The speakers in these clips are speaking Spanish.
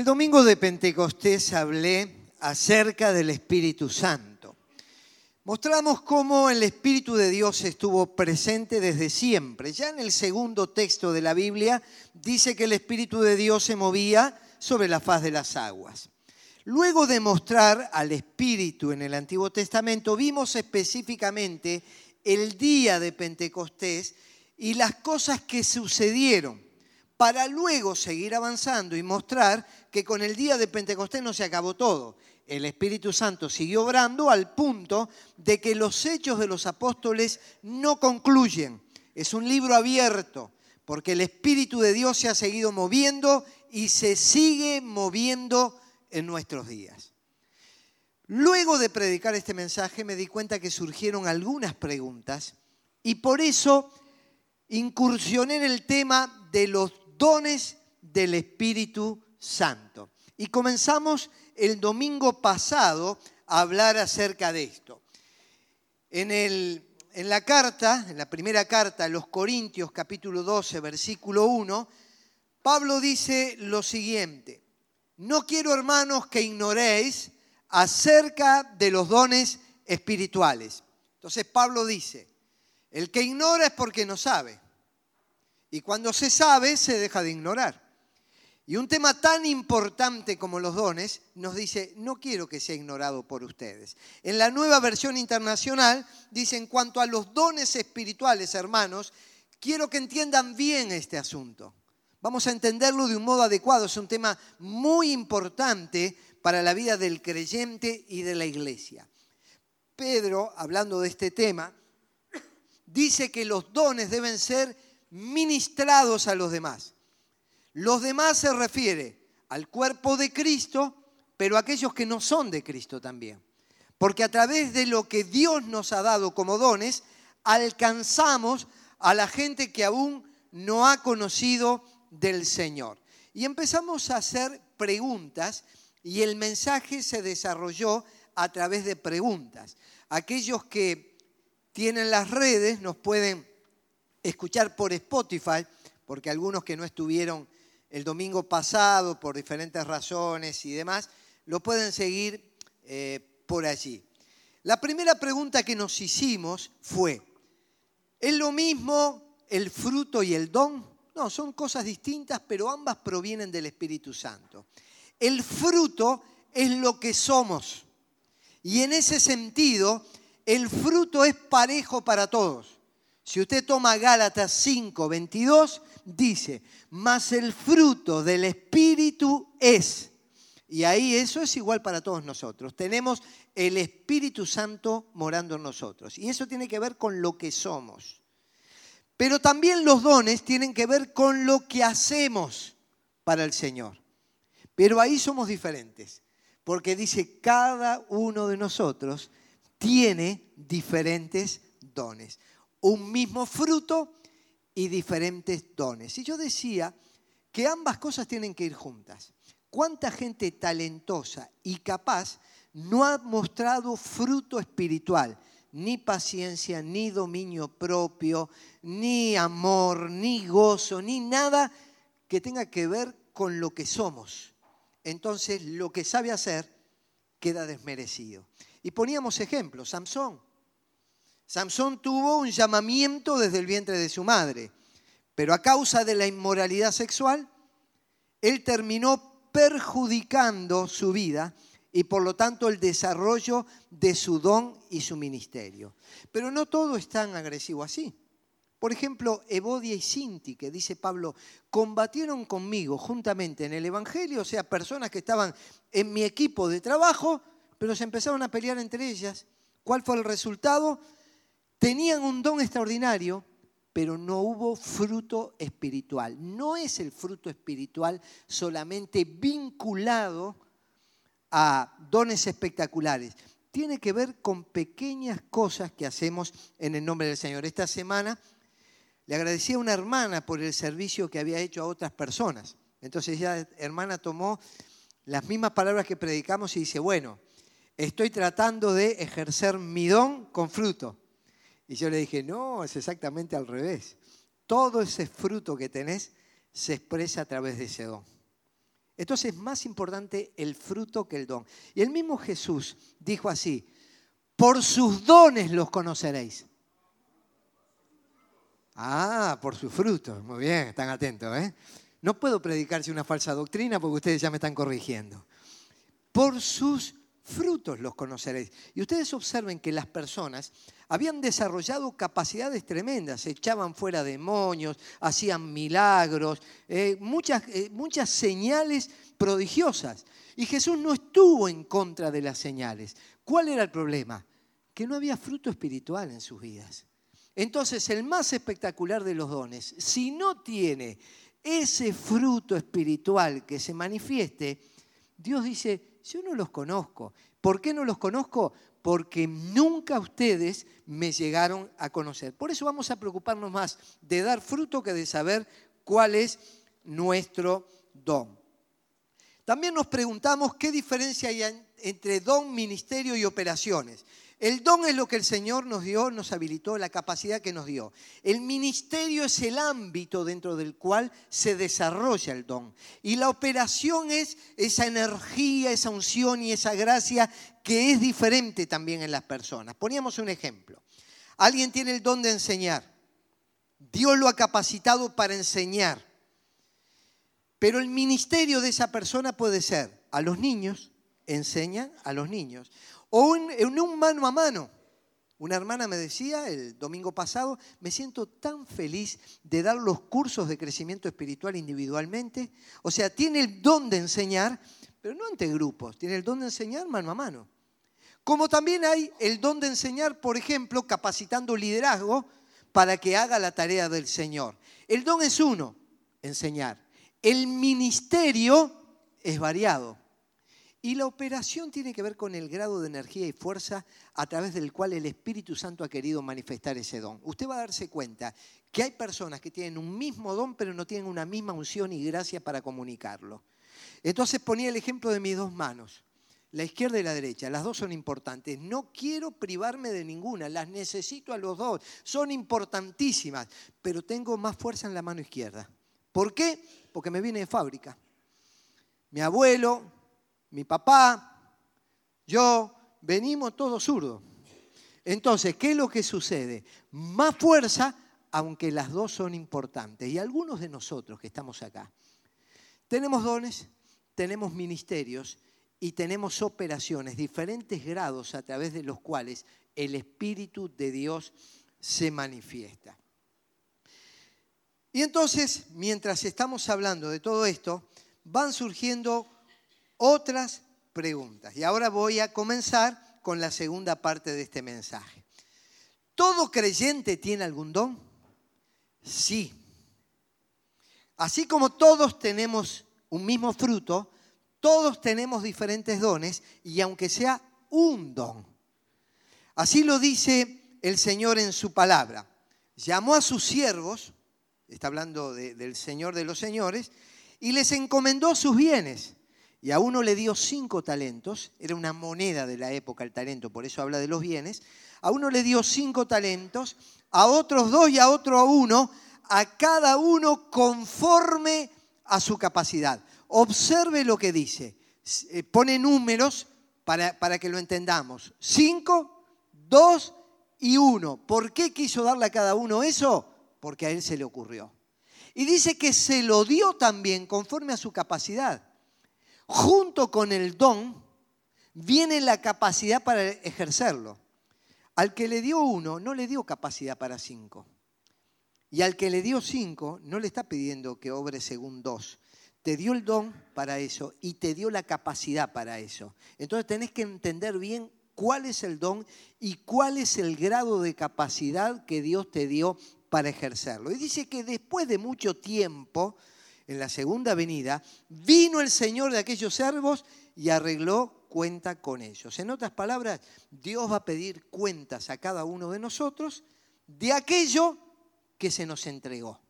El domingo de Pentecostés hablé acerca del Espíritu Santo. Mostramos cómo el Espíritu de Dios estuvo presente desde siempre. Ya en el segundo texto de la Biblia dice que el Espíritu de Dios se movía sobre la faz de las aguas. Luego de mostrar al Espíritu en el Antiguo Testamento, vimos específicamente el día de Pentecostés y las cosas que sucedieron para luego seguir avanzando y mostrar que con el día de Pentecostés no se acabó todo. El Espíritu Santo siguió obrando al punto de que los hechos de los apóstoles no concluyen. Es un libro abierto, porque el Espíritu de Dios se ha seguido moviendo y se sigue moviendo en nuestros días. Luego de predicar este mensaje me di cuenta que surgieron algunas preguntas y por eso incursioné en el tema de los dones del Espíritu Santo. Y comenzamos el domingo pasado a hablar acerca de esto. En, el, en la carta, en la primera carta a los Corintios capítulo 12, versículo 1, Pablo dice lo siguiente, no quiero hermanos que ignoréis acerca de los dones espirituales. Entonces Pablo dice, el que ignora es porque no sabe. Y cuando se sabe, se deja de ignorar. Y un tema tan importante como los dones nos dice, no quiero que sea ignorado por ustedes. En la nueva versión internacional dice, en cuanto a los dones espirituales, hermanos, quiero que entiendan bien este asunto. Vamos a entenderlo de un modo adecuado. Es un tema muy importante para la vida del creyente y de la iglesia. Pedro, hablando de este tema, dice que los dones deben ser ministrados a los demás. Los demás se refiere al cuerpo de Cristo, pero a aquellos que no son de Cristo también. Porque a través de lo que Dios nos ha dado como dones, alcanzamos a la gente que aún no ha conocido del Señor. Y empezamos a hacer preguntas y el mensaje se desarrolló a través de preguntas. Aquellos que tienen las redes nos pueden escuchar por Spotify, porque algunos que no estuvieron el domingo pasado por diferentes razones y demás, lo pueden seguir eh, por allí. La primera pregunta que nos hicimos fue, ¿es lo mismo el fruto y el don? No, son cosas distintas, pero ambas provienen del Espíritu Santo. El fruto es lo que somos. Y en ese sentido, el fruto es parejo para todos. Si usted toma Gálatas 5, 22, dice, mas el fruto del Espíritu es. Y ahí eso es igual para todos nosotros. Tenemos el Espíritu Santo morando en nosotros. Y eso tiene que ver con lo que somos. Pero también los dones tienen que ver con lo que hacemos para el Señor. Pero ahí somos diferentes. Porque dice, cada uno de nosotros tiene diferentes dones un mismo fruto y diferentes dones. Y yo decía que ambas cosas tienen que ir juntas. ¿Cuánta gente talentosa y capaz no ha mostrado fruto espiritual? Ni paciencia, ni dominio propio, ni amor, ni gozo, ni nada que tenga que ver con lo que somos. Entonces lo que sabe hacer queda desmerecido. Y poníamos ejemplos, Samson. Samson tuvo un llamamiento desde el vientre de su madre, pero a causa de la inmoralidad sexual, él terminó perjudicando su vida y por lo tanto el desarrollo de su don y su ministerio. Pero no todo es tan agresivo así. Por ejemplo, Evodia y Sinti, que dice Pablo, combatieron conmigo juntamente en el Evangelio, o sea, personas que estaban en mi equipo de trabajo, pero se empezaron a pelear entre ellas. ¿Cuál fue el resultado? Tenían un don extraordinario, pero no hubo fruto espiritual. No es el fruto espiritual solamente vinculado a dones espectaculares. Tiene que ver con pequeñas cosas que hacemos en el nombre del Señor. Esta semana le agradecí a una hermana por el servicio que había hecho a otras personas. Entonces ella, hermana, tomó las mismas palabras que predicamos y dice, bueno, estoy tratando de ejercer mi don con fruto. Y yo le dije, no, es exactamente al revés. Todo ese fruto que tenés se expresa a través de ese don. Entonces es más importante el fruto que el don. Y el mismo Jesús dijo así, por sus dones los conoceréis. Ah, por sus frutos. Muy bien, están atentos. ¿eh? No puedo predicarse una falsa doctrina porque ustedes ya me están corrigiendo. Por sus frutos los conoceréis. Y ustedes observen que las personas habían desarrollado capacidades tremendas, echaban fuera demonios, hacían milagros, eh, muchas, eh, muchas señales prodigiosas. Y Jesús no estuvo en contra de las señales. ¿Cuál era el problema? Que no había fruto espiritual en sus vidas. Entonces, el más espectacular de los dones, si no tiene ese fruto espiritual que se manifieste, Dios dice, yo no los conozco. ¿Por qué no los conozco? Porque nunca ustedes me llegaron a conocer. Por eso vamos a preocuparnos más de dar fruto que de saber cuál es nuestro don. También nos preguntamos qué diferencia hay entre don, ministerio y operaciones. El don es lo que el Señor nos dio, nos habilitó, la capacidad que nos dio. El ministerio es el ámbito dentro del cual se desarrolla el don. Y la operación es esa energía, esa unción y esa gracia que es diferente también en las personas. Poníamos un ejemplo. Alguien tiene el don de enseñar. Dios lo ha capacitado para enseñar. Pero el ministerio de esa persona puede ser a los niños, enseña a los niños o en un mano a mano. Una hermana me decía el domingo pasado, me siento tan feliz de dar los cursos de crecimiento espiritual individualmente. O sea, tiene el don de enseñar, pero no entre grupos, tiene el don de enseñar mano a mano. Como también hay el don de enseñar, por ejemplo, capacitando liderazgo para que haga la tarea del Señor. El don es uno, enseñar. El ministerio es variado. Y la operación tiene que ver con el grado de energía y fuerza a través del cual el Espíritu Santo ha querido manifestar ese don. Usted va a darse cuenta que hay personas que tienen un mismo don, pero no tienen una misma unción y gracia para comunicarlo. Entonces ponía el ejemplo de mis dos manos, la izquierda y la derecha. Las dos son importantes. No quiero privarme de ninguna, las necesito a los dos. Son importantísimas, pero tengo más fuerza en la mano izquierda. ¿Por qué? Porque me viene de fábrica. Mi abuelo, mi papá, yo, venimos todos zurdos. Entonces, ¿qué es lo que sucede? Más fuerza, aunque las dos son importantes. Y algunos de nosotros que estamos acá, tenemos dones, tenemos ministerios y tenemos operaciones, diferentes grados a través de los cuales el Espíritu de Dios se manifiesta. Y entonces, mientras estamos hablando de todo esto, van surgiendo otras preguntas. Y ahora voy a comenzar con la segunda parte de este mensaje. ¿Todo creyente tiene algún don? Sí. Así como todos tenemos un mismo fruto, todos tenemos diferentes dones y aunque sea un don. Así lo dice el Señor en su palabra. Llamó a sus siervos, está hablando del Señor de los señores, y les encomendó sus bienes. Y a uno le dio cinco talentos, era una moneda de la época el talento, por eso habla de los bienes. A uno le dio cinco talentos, a otros dos y a otro a uno, a cada uno conforme a su capacidad. Observe lo que dice. Eh, pone números para, para que lo entendamos. Cinco, dos y uno. ¿Por qué quiso darle a cada uno eso? Porque a él se le ocurrió. Y dice que se lo dio también conforme a su capacidad junto con el don viene la capacidad para ejercerlo. Al que le dio uno, no le dio capacidad para cinco. Y al que le dio cinco, no le está pidiendo que obre según dos. Te dio el don para eso y te dio la capacidad para eso. Entonces tenés que entender bien cuál es el don y cuál es el grado de capacidad que Dios te dio para ejercerlo. Y dice que después de mucho tiempo, en la segunda venida, vino el Señor de aquellos servos y arregló cuenta con ellos. En otras palabras, Dios va a pedir cuentas a cada uno de nosotros de aquello que se nos entregó.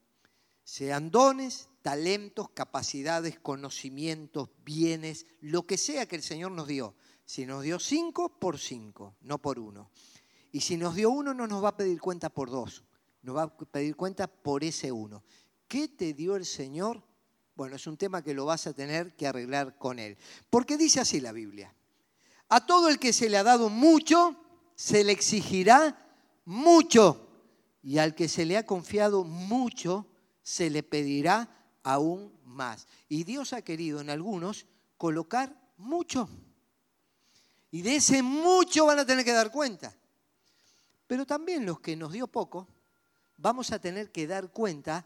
Sean dones, talentos, capacidades, conocimientos, bienes, lo que sea que el Señor nos dio. Si nos dio cinco, por cinco, no por uno. Y si nos dio uno, no nos va a pedir cuenta por dos, nos va a pedir cuenta por ese uno. ¿Qué te dio el Señor? Bueno, es un tema que lo vas a tener que arreglar con él. Porque dice así la Biblia. A todo el que se le ha dado mucho, se le exigirá mucho. Y al que se le ha confiado mucho, se le pedirá aún más. Y Dios ha querido en algunos colocar mucho. Y de ese mucho van a tener que dar cuenta. Pero también los que nos dio poco, vamos a tener que dar cuenta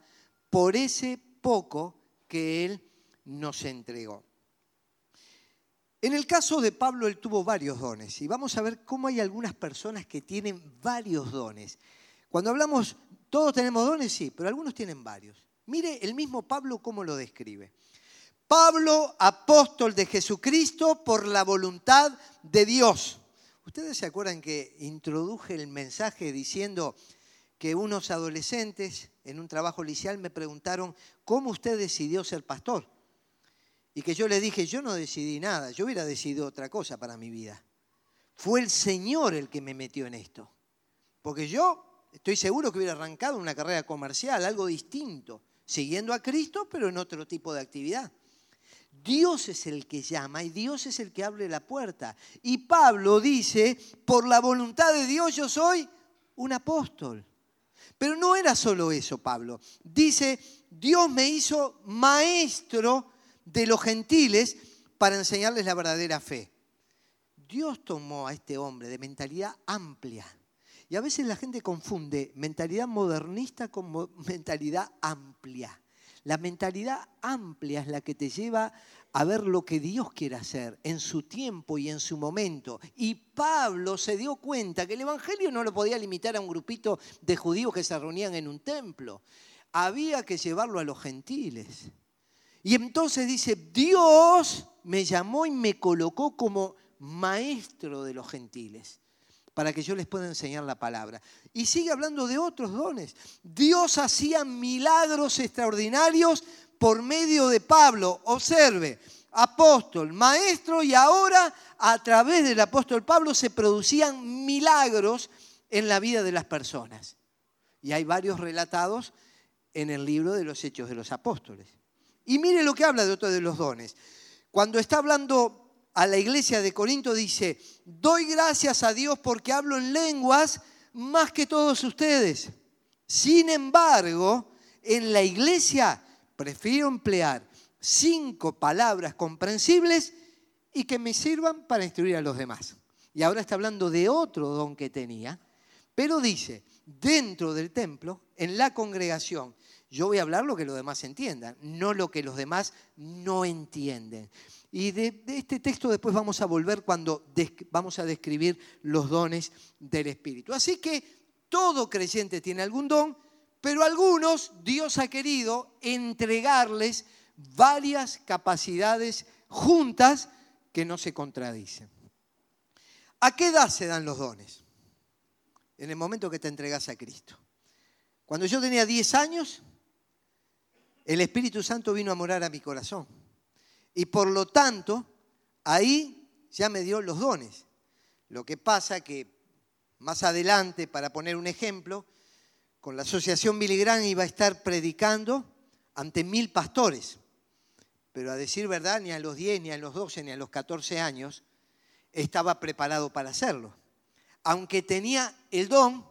por ese poco que Él nos entregó. En el caso de Pablo, él tuvo varios dones y vamos a ver cómo hay algunas personas que tienen varios dones. Cuando hablamos, todos tenemos dones, sí, pero algunos tienen varios. Mire el mismo Pablo cómo lo describe. Pablo, apóstol de Jesucristo por la voluntad de Dios. Ustedes se acuerdan que introduje el mensaje diciendo que unos adolescentes en un trabajo licial me preguntaron, ¿cómo usted decidió ser pastor? Y que yo le dije, yo no decidí nada, yo hubiera decidido otra cosa para mi vida. Fue el Señor el que me metió en esto. Porque yo estoy seguro que hubiera arrancado una carrera comercial, algo distinto, siguiendo a Cristo, pero en otro tipo de actividad. Dios es el que llama y Dios es el que abre la puerta. Y Pablo dice, por la voluntad de Dios yo soy un apóstol. Pero no era solo eso, Pablo. Dice, Dios me hizo maestro de los gentiles para enseñarles la verdadera fe. Dios tomó a este hombre de mentalidad amplia. Y a veces la gente confunde mentalidad modernista con mentalidad amplia. La mentalidad amplia es la que te lleva a ver lo que Dios quiere hacer en su tiempo y en su momento. Y Pablo se dio cuenta que el Evangelio no lo podía limitar a un grupito de judíos que se reunían en un templo. Había que llevarlo a los gentiles. Y entonces dice, Dios me llamó y me colocó como maestro de los gentiles para que yo les pueda enseñar la palabra. Y sigue hablando de otros dones. Dios hacía milagros extraordinarios por medio de Pablo. Observe, apóstol, maestro y ahora a través del apóstol Pablo se producían milagros en la vida de las personas. Y hay varios relatados en el libro de los Hechos de los Apóstoles. Y mire lo que habla de otro de los dones. Cuando está hablando a la iglesia de Corinto dice, doy gracias a Dios porque hablo en lenguas más que todos ustedes. Sin embargo, en la iglesia prefiero emplear cinco palabras comprensibles y que me sirvan para instruir a los demás. Y ahora está hablando de otro don que tenía, pero dice, dentro del templo, en la congregación, yo voy a hablar lo que los demás entiendan, no lo que los demás no entienden. Y de, este texto después vamos a volver cuando vamos a describir los dones del Espíritu. Así que todo creyente tiene algún don, pero algunos Dios ha querido entregarles varias capacidades juntas que no se contradicen. ¿A qué edad se dan los dones? En el momento que te entregas a Cristo. Cuando yo tenía 10 años, el Espíritu Santo vino a morar a mi corazón. Y por lo tanto, ahí ya me dio los dones. Lo que pasa que más adelante, para poner un ejemplo, con la Asociación Billy iba a estar predicando ante mil pastores. Pero a decir verdad, ni a los 10, ni a los 12, ni a los 14 años estaba preparado para hacerlo. Aunque tenía el don,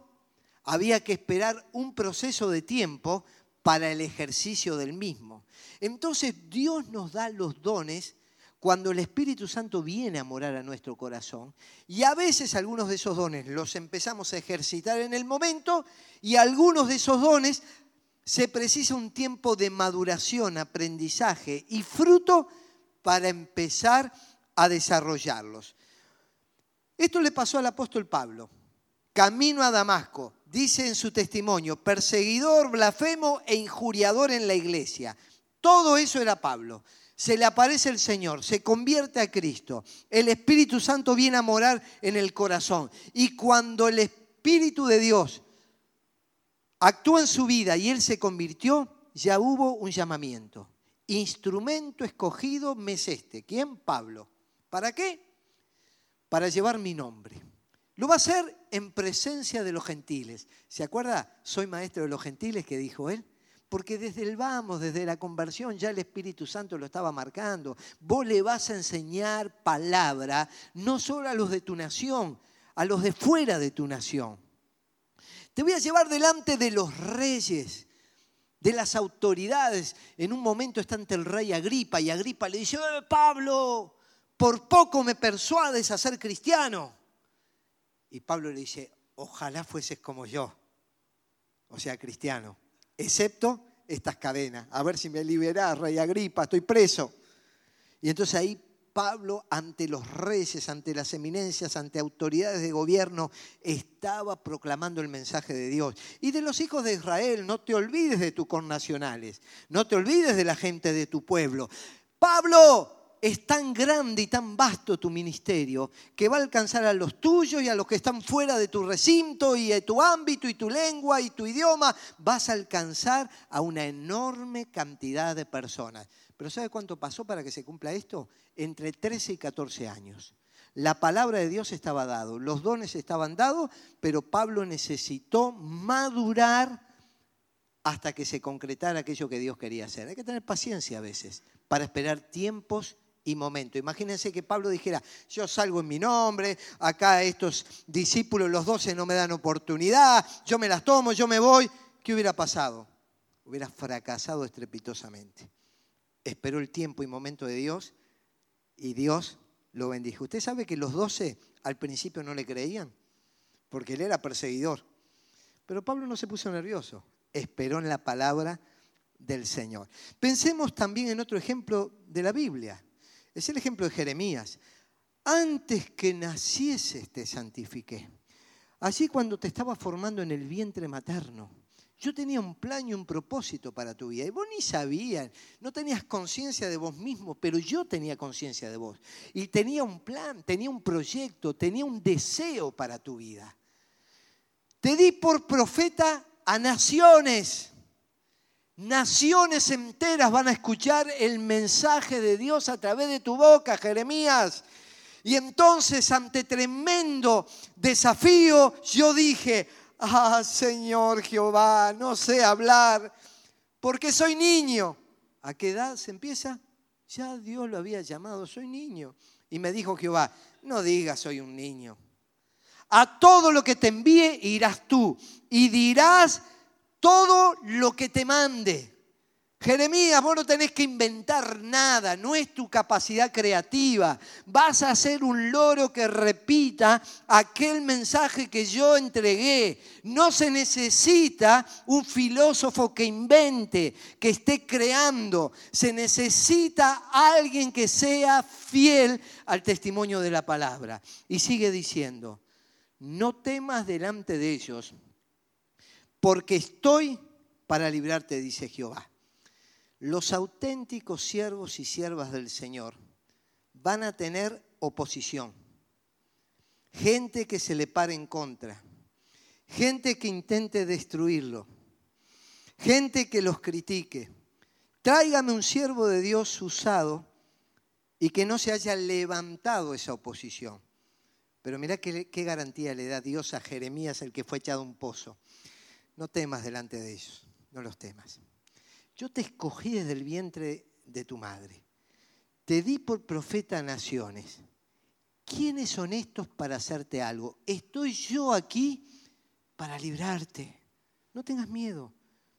había que esperar un proceso de tiempo para el ejercicio del mismo. Entonces Dios nos da los dones cuando el Espíritu Santo viene a morar a nuestro corazón. Y a veces algunos de esos dones los empezamos a ejercitar en el momento y algunos de esos dones se precisa un tiempo de maduración, aprendizaje y fruto para empezar a desarrollarlos. Esto le pasó al apóstol Pablo. Camino a Damasco, dice en su testimonio, perseguidor, blasfemo e injuriador en la iglesia. Todo eso era Pablo. Se le aparece el Señor, se convierte a Cristo. El Espíritu Santo viene a morar en el corazón. Y cuando el Espíritu de Dios actuó en su vida y él se convirtió, ya hubo un llamamiento. Instrumento escogido me es este. ¿Quién? Pablo. ¿Para qué? Para llevar mi nombre. Lo va a hacer en presencia de los gentiles. ¿Se acuerda? Soy maestro de los gentiles que dijo él. porque desde el vamos, desde la conversión, ya el Espíritu Santo lo estaba marcando. Vos le vas a enseñar palabra, no solo a los de tu nación, a los de fuera de tu nación. Te voy a llevar delante de los reyes, de las autoridades. En un momento está ante el rey Agripa y Agripa le dice, eh, Pablo, por poco me persuades a ser cristiano. Y Pablo le dice, ojalá fueses como yo, o sea, cristiano, excepto estas cadenas. A ver si me liberás, rey Agripa, estoy preso. Y entonces ahí Pablo ante los reyes, ante las eminencias, ante autoridades de gobierno, estaba proclamando el mensaje de Dios. Y de los hijos de Israel, no te olvides de tus connacionales, no te olvides de la gente de tu pueblo. Pablo, es tan grande y tan vasto tu ministerio que va a alcanzar a los tuyos y a los que están fuera de tu recinto y de tu ámbito y tu lengua y tu idioma. Vas a alcanzar a una enorme cantidad de personas. Pero ¿sabe cuánto pasó para que se cumpla esto? Entre 13 y 14 años. La palabra de Dios estaba dado, los dones estaban dados, pero Pablo necesitó madurar hasta que se concretara aquello que Dios quería hacer. Hay que tener paciencia a veces para esperar tiempos y momentos. Imagínense que Pablo dijera, yo salgo en mi nombre, acá estos discípulos, los doce no me dan oportunidad, yo me las tomo, yo me voy. ¿Qué hubiera pasado? Hubiera fracasado estrepitosamente esperó el tiempo y momento de Dios y Dios lo bendijo. Usted sabe que los doce al principio no le creían, porque él era perseguidor. Pero Pablo no se puso nervioso, esperó en la palabra del Señor. Pensemos también en otro ejemplo de la Biblia. Es el ejemplo de Jeremías. Antes que nacieses te santifiqué. Así cuando te estaba formando en el vientre materno yo tenía un plan y un propósito para tu vida. Y vos ni sabías, no tenías conciencia de vos mismo, pero yo tenía conciencia de vos. Y tenía un plan, tenía un proyecto, tenía un deseo para tu vida. Te di por profeta a naciones. Naciones enteras van a escuchar el mensaje de Dios a través de tu boca, Jeremías. Y entonces, ante tremendo desafío, yo dije, ah, Señor Jehová, no sé hablar porque soy niño. ¿A qué edad se empieza? Ya Dios lo había llamado, soy niño. Y me dijo Jehová, no digas soy un niño. A todo lo que te envíe irás tú y dirás todo lo que te mande. Jeremías, vos no tenés que inventar nada, no es tu capacidad creativa. Vas a ser un loro que repita aquel mensaje que yo entregué. No se necesita un filósofo que invente, que esté creando. Se necesita alguien que sea fiel al testimonio de la palabra. Y sigue diciendo, no temas delante de ellos, porque estoy para librarte, dice Jehová. Los auténticos siervos y siervas del Señor van a tener oposición, gente que se le pare en contra, gente que intente destruirlo, gente que los critique. Tráigame un siervo de Dios usado y que no se haya levantado esa oposición. Pero qué, qué, garantía le da Dios a Jeremías, el que fue echado a un pozo. No temas delante de ellos, no los temas. Yo te escogí desde el vientre de tu madre. Te di por profeta a naciones. ¿Quiénes son estos para hacerte algo? Estoy yo aquí para librarte. No tengas miedo.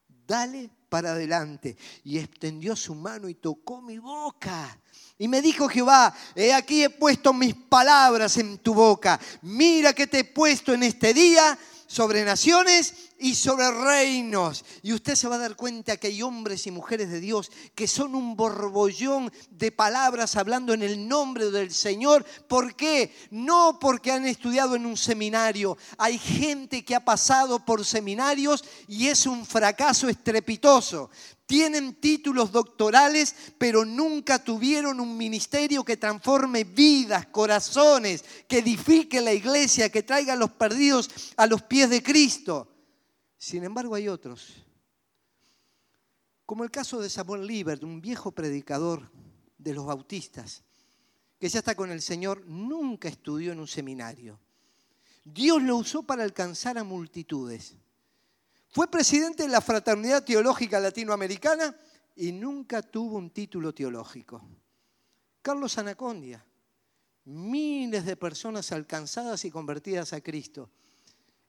Dale para adelante. Y extendió su mano y tocó mi boca. Y me dijo Jehová, he aquí he puesto mis palabras en tu boca. Mira que te he puesto en este día sobre naciones y sobre reinos. Y usted se va a dar cuenta que hay hombres y mujeres de Dios que son un borbollón de palabras hablando en el nombre del Señor. ¿Por qué? No porque han estudiado en un seminario. Hay gente que ha pasado por seminarios y es un fracaso estrepitoso tienen títulos doctorales, pero nunca tuvieron un ministerio que transforme vidas, corazones, que edifique la iglesia, que traiga a los perdidos a los pies de Cristo. Sin embargo, hay otros, como el caso de Samuel Liebert, un viejo predicador de los bautistas, que ya está con el Señor, nunca estudió en un seminario. Dios lo usó para alcanzar a multitudes Fue presidente de la Fraternidad Teológica Latinoamericana y nunca tuvo un título teológico. Carlos Anacondia, miles de personas alcanzadas y convertidas a Cristo.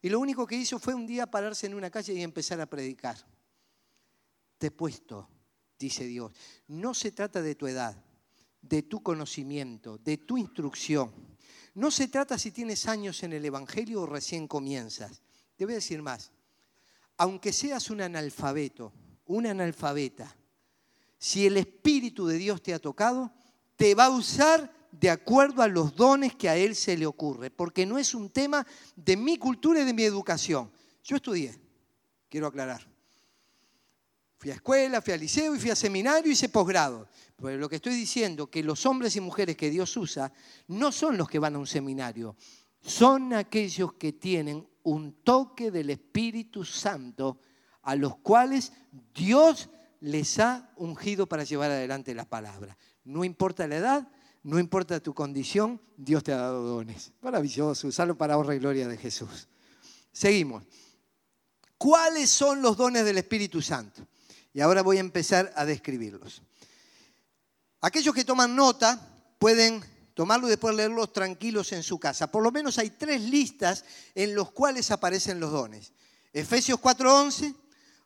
Y lo único que hizo fue un día pararse en una calle y empezar a predicar. Te he puesto, dice Dios. No se trata de tu edad, de tu conocimiento, de tu instrucción. No se trata si tienes años en el Evangelio o recién comienzas. Te voy a decir más. Aunque seas un analfabeto, un analfabeta, si el Espíritu de Dios te ha tocado, te va a usar de acuerdo a los dones que a Él se le ocurre, porque no es un tema de mi cultura y de mi educación. Yo estudié, quiero aclarar. Fui a escuela, fui al liceo y fui a seminario y hice posgrado. Pero lo que estoy diciendo es que los hombres y mujeres que Dios usa no son los que van a un seminario, son aquellos que tienen un toque del Espíritu Santo a los cuales Dios les ha ungido para llevar adelante la palabra. No importa la edad, no importa tu condición, Dios te ha dado dones. Maravilloso, usarlo para honra y gloria de Jesús. Seguimos. ¿Cuáles son los dones del Espíritu Santo? Y ahora voy a empezar a describirlos. Aquellos que toman nota pueden tomarlo y después leerlos tranquilos en su casa. Por lo menos hay tres listas en los cuales aparecen los dones. Efesios 4:11,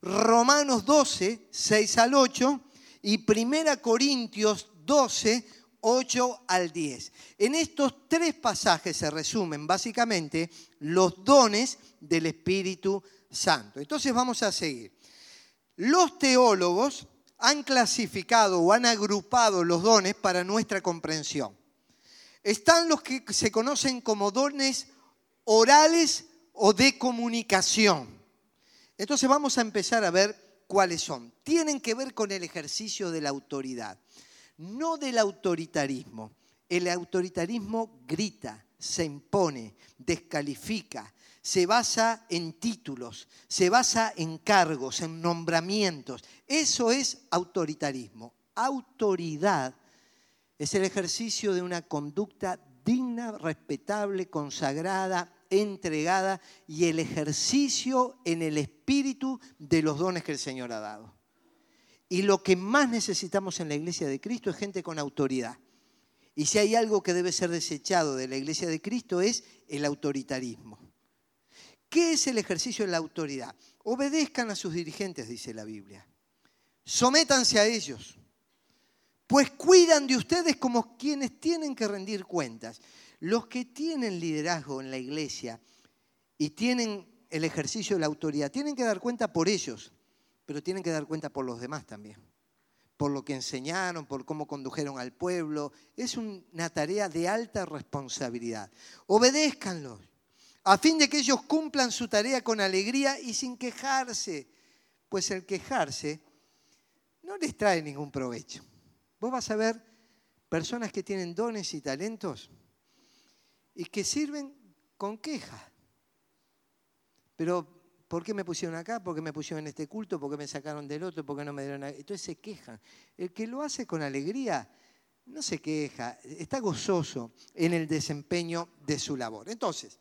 Romanos 12, 6 al 8 y 1 Corintios 12, 8 al 10. En estos tres pasajes se resumen básicamente los dones del Espíritu Santo. Entonces vamos a seguir. Los teólogos han clasificado o han agrupado los dones para nuestra comprensión. Están los que se conocen como dones orales o de comunicación. Entonces vamos a empezar a ver cuáles son. Tienen que ver con el ejercicio de la autoridad no del autoritarismo. El autoritarismo grita, se impone, descalifica, se basa en títulos, se basa en cargos, en nombramientos. Eso es autoritarismo. Autoridad es el ejercicio de una conducta digna, respetable, consagrada, entregada y el ejercicio en el espíritu de los dones que el Señor ha dado. Y lo que más necesitamos en la iglesia de Cristo es gente con autoridad. Y si hay algo que debe ser desechado de la iglesia de Cristo es el autoritarismo. ¿Qué es el ejercicio de la autoridad? Obedezcan a sus dirigentes, dice la Biblia. Sométanse a ellos, pues cuidan de ustedes como quienes tienen que rendir cuentas. Los que tienen liderazgo en la iglesia y tienen el ejercicio de la autoridad, tienen que dar cuenta por ellos, pero tienen que dar cuenta por los demás también, por lo que enseñaron, por cómo condujeron al pueblo. Es una tarea de alta responsabilidad. Obedézcanlos, a fin de que ellos cumplan su tarea con alegría y sin quejarse, pues el quejarse no les trae ningún provecho. Vos vas a ver personas que tienen dones y talentos y que sirven con queja. Pero ¿Por qué me pusieron acá? ¿Por qué me pusieron en este culto? ¿Por qué me sacaron del otro? ¿Por qué no me dieron Entonces se quejan. El que lo hace con alegría no se queja, está gozoso en el desempeño de su labor. Entonces,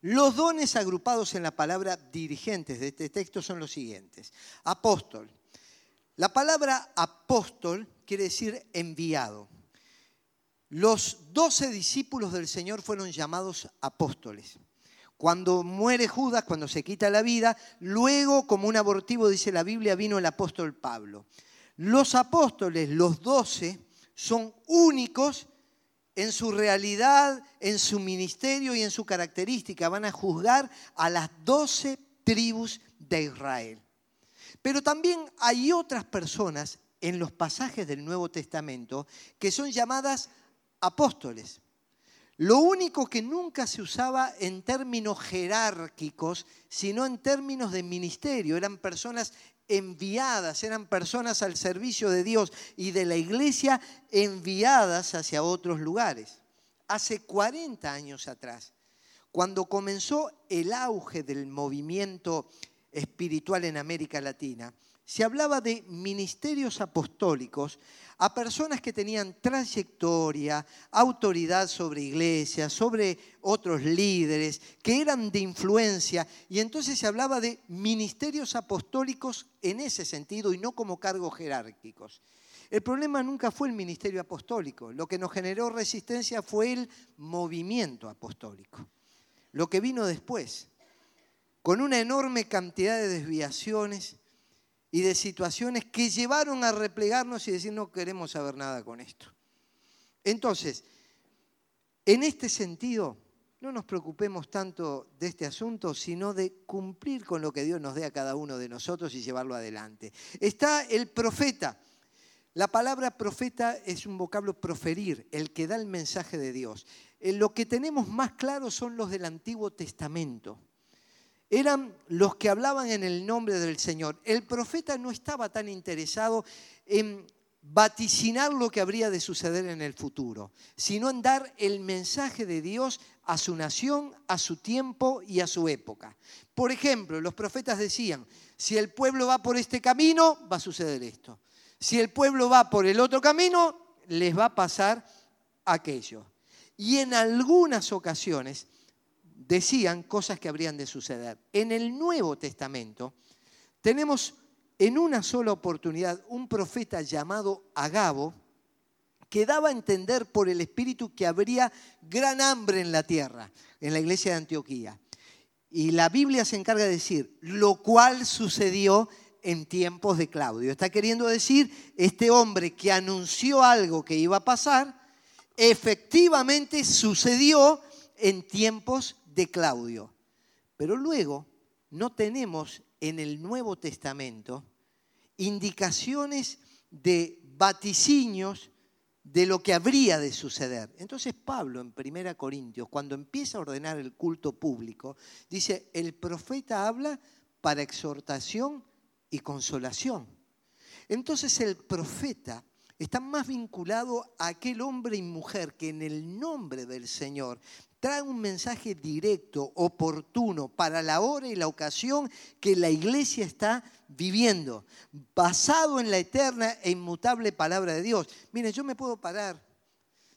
los dones agrupados en la palabra dirigentes de este texto son los siguientes. Apóstol. La palabra apóstol quiere decir enviado. Los doce discípulos del Señor fueron llamados apóstoles. Cuando muere Judas, cuando se quita la vida, luego como un abortivo, dice la Biblia, vino el apóstol Pablo. Los apóstoles, los doce, son únicos en su realidad, en su ministerio y en su característica. Van a juzgar a las doce tribus de Israel. Pero también hay otras personas en los pasajes del Nuevo Testamento que son llamadas apóstoles. Lo único que nunca se usaba en términos jerárquicos, sino en términos de ministerio. Eran personas enviadas, eran personas al servicio de Dios y de la iglesia enviadas hacia otros lugares. Hace 40 años atrás, cuando comenzó el auge del movimiento espiritual en América Latina, se hablaba de ministerios apostólicos a personas que tenían trayectoria, autoridad sobre iglesias, sobre otros líderes, que eran de influencia, y entonces se hablaba de ministerios apostólicos en ese sentido y no como cargos jerárquicos. El problema nunca fue el ministerio apostólico, lo que nos generó resistencia fue el movimiento apostólico, lo que vino después, con una enorme cantidad de desviaciones, y de situaciones que llevaron a replegarnos y decir no queremos saber nada con esto. Entonces, en este sentido, no nos preocupemos tanto de este asunto, sino de cumplir con lo que Dios nos dé a cada uno de nosotros y llevarlo adelante. Está el profeta. La palabra profeta es un vocablo proferir, el que da el mensaje de Dios. Eh, lo que tenemos más claro son los del Antiguo Testamento eran los que hablaban en el nombre del Señor. El profeta no estaba tan interesado en vaticinar lo que habría de suceder en el futuro, sino en dar el mensaje de Dios a su nación, a su tiempo y a su época. Por ejemplo, los profetas decían, si el pueblo va por este camino, va a suceder esto. Si el pueblo va por el otro camino, les va a pasar aquello. Y en algunas ocasiones decían cosas que habrían de suceder. En el Nuevo Testamento tenemos en una sola oportunidad un profeta llamado Agabo que daba a entender por el Espíritu que habría gran hambre en la tierra, en la iglesia de Antioquía. Y la Biblia se encarga de decir, lo cual sucedió en tiempos de Claudio. Está queriendo decir, este hombre que anunció algo que iba a pasar, efectivamente sucedió en tiempos de Claudio. Pero luego no tenemos en el Nuevo Testamento indicaciones de vaticinios de lo que habría de suceder. Entonces Pablo en 1 Corintios, cuando empieza a ordenar el culto público, dice, el profeta habla para exhortación y consolación. Entonces el profeta está más vinculado a aquel hombre y mujer que en el nombre del Señor trae un mensaje directo, oportuno, para la hora y la ocasión que la iglesia está viviendo, basado en la eterna e inmutable palabra de Dios. Miren, yo me puedo parar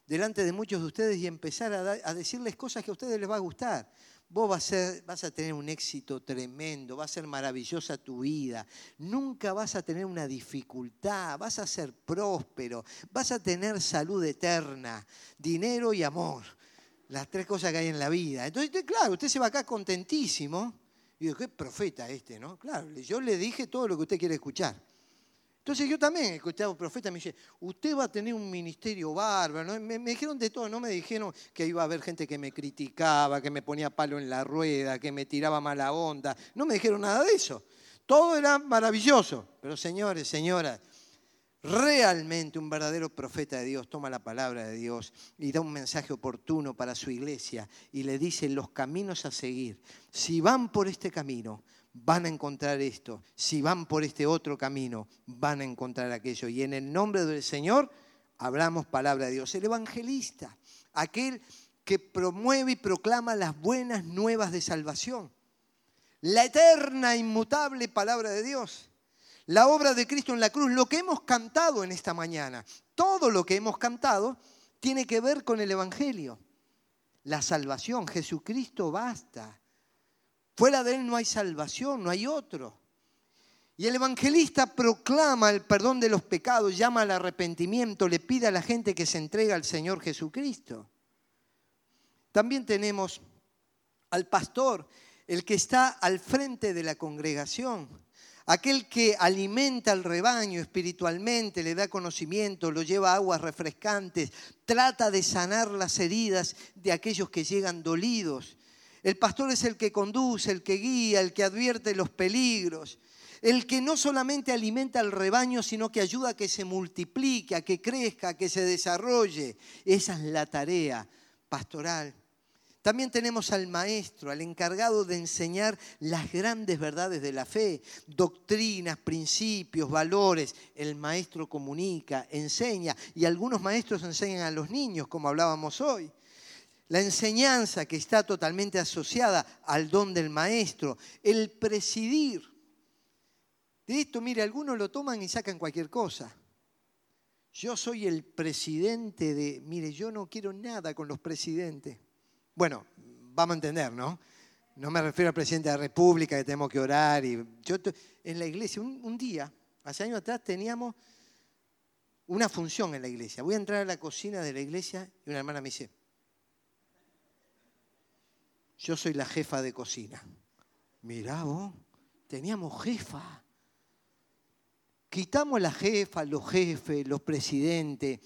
delante de muchos de ustedes y empezar a, decirles cosas que a ustedes les va a gustar. Vos vas a, vas a tener un éxito tremendo, va a ser maravillosa tu vida, nunca vas a tener una dificultad, vas a ser próspero, vas a tener salud eterna, dinero y amor las tres cosas que hay en la vida. Entonces, claro, usted se va acá contentísimo. Y digo, qué profeta este, ¿no? Claro, yo le dije todo lo que usted quiere escuchar. Entonces yo también escuché a un profeta, me dice, usted va a tener un ministerio bárbaro. Me, me, dijeron de todo, no me dijeron que iba a haber gente que me criticaba, que me ponía palo en la rueda, que me tiraba mala onda. No me dijeron nada de eso. Todo era maravilloso. Pero señores, señoras, realmente un verdadero profeta de Dios toma la palabra de Dios y da un mensaje oportuno para su iglesia y le dice los caminos a seguir. Si van por este camino, van a encontrar esto. Si van por este otro camino, van a encontrar aquello. Y en el nombre del Señor hablamos palabra de Dios. El evangelista, aquel que promueve y proclama las buenas nuevas de salvación. La eterna, inmutable palabra de Dios la obra de Cristo en la cruz, lo que hemos cantado en esta mañana, todo lo que hemos cantado tiene que ver con el Evangelio. La salvación, Jesucristo basta. Fuera de Él no hay salvación, no hay otro. Y el evangelista proclama el perdón de los pecados, llama al arrepentimiento, le pide a la gente que se entregue al Señor Jesucristo. También tenemos al pastor, el que está al frente de la congregación aquel que alimenta al rebaño espiritualmente, le da conocimiento, lo lleva a aguas refrescantes, trata de sanar las heridas de aquellos que llegan dolidos. El pastor es el que conduce, el que guía, el que advierte los peligros, el que no solamente alimenta al rebaño, sino que ayuda a que se multiplique, a que crezca, a que se desarrolle. Esa es la tarea pastoral. También tenemos al maestro, al encargado de enseñar las grandes verdades de la fe, doctrinas, principios, valores. El maestro comunica, enseña y algunos maestros enseñan a los niños, como hablábamos hoy. La enseñanza que está totalmente asociada al don del maestro, el presidir. De esto, mire, algunos lo toman y sacan cualquier cosa. Yo soy el presidente de, mire, yo no quiero nada con los presidentes. Bueno, vamos a entender, ¿no? No me refiero al presidente de la República que tenemos que orar. Y yo en la iglesia, un, día, hace años atrás, teníamos una función en la iglesia. Voy a entrar a la cocina de la iglesia y una hermana me dice, yo soy la jefa de cocina. Mirá vos, teníamos jefa. Quitamos la jefa, los jefes, los presidentes.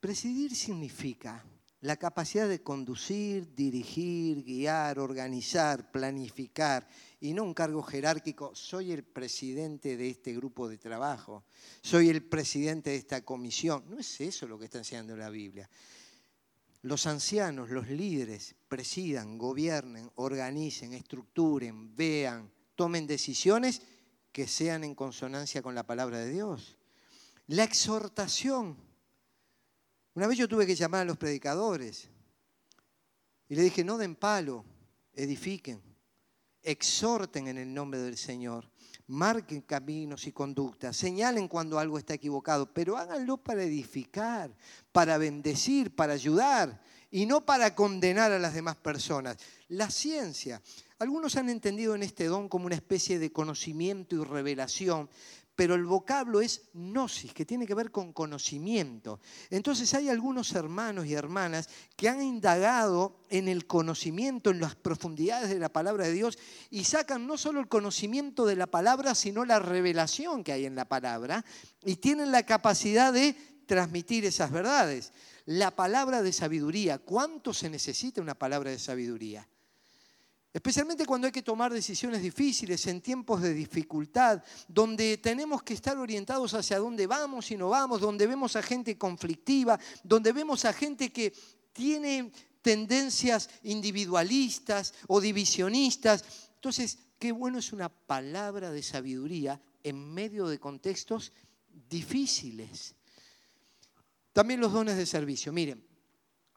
Presidir significa la capacidad de conducir, dirigir, guiar, organizar, planificar, y no un cargo jerárquico. Soy el presidente de este grupo de trabajo, soy el presidente de esta comisión. No es eso lo que está enseñando la Biblia. Los ancianos, los líderes, presidan, gobiernen, organicen, estructuren, vean, tomen decisiones que sean en consonancia con la palabra de Dios. La exhortación. Una vez yo tuve que llamar a los predicadores y le dije, no den palo, edifiquen, exhorten en el nombre del Señor, marquen caminos y conductas, señalen cuando algo está equivocado, pero háganlo para edificar, para bendecir, para ayudar y no para condenar a las demás personas. La ciencia algunos han entendido en este don como una especie de conocimiento y revelación, pero el vocablo es gnosis, que tiene que ver con conocimiento. Entonces hay algunos hermanos y hermanas que han indagado en el conocimiento, en las profundidades de la palabra de Dios, y sacan no solo el conocimiento de la palabra, sino la revelación que hay en la palabra, y tienen la capacidad de transmitir esas verdades. La palabra de sabiduría, ¿cuánto se necesita una palabra de sabiduría? Especialmente cuando hay que tomar decisiones difíciles, en tiempos de dificultad, donde tenemos que estar orientados hacia dónde vamos y no vamos, donde vemos a gente conflictiva, donde vemos a gente que tiene tendencias individualistas o divisionistas. Entonces, qué bueno es una palabra de sabiduría en medio de contextos difíciles. También los dones de servicio. Miren,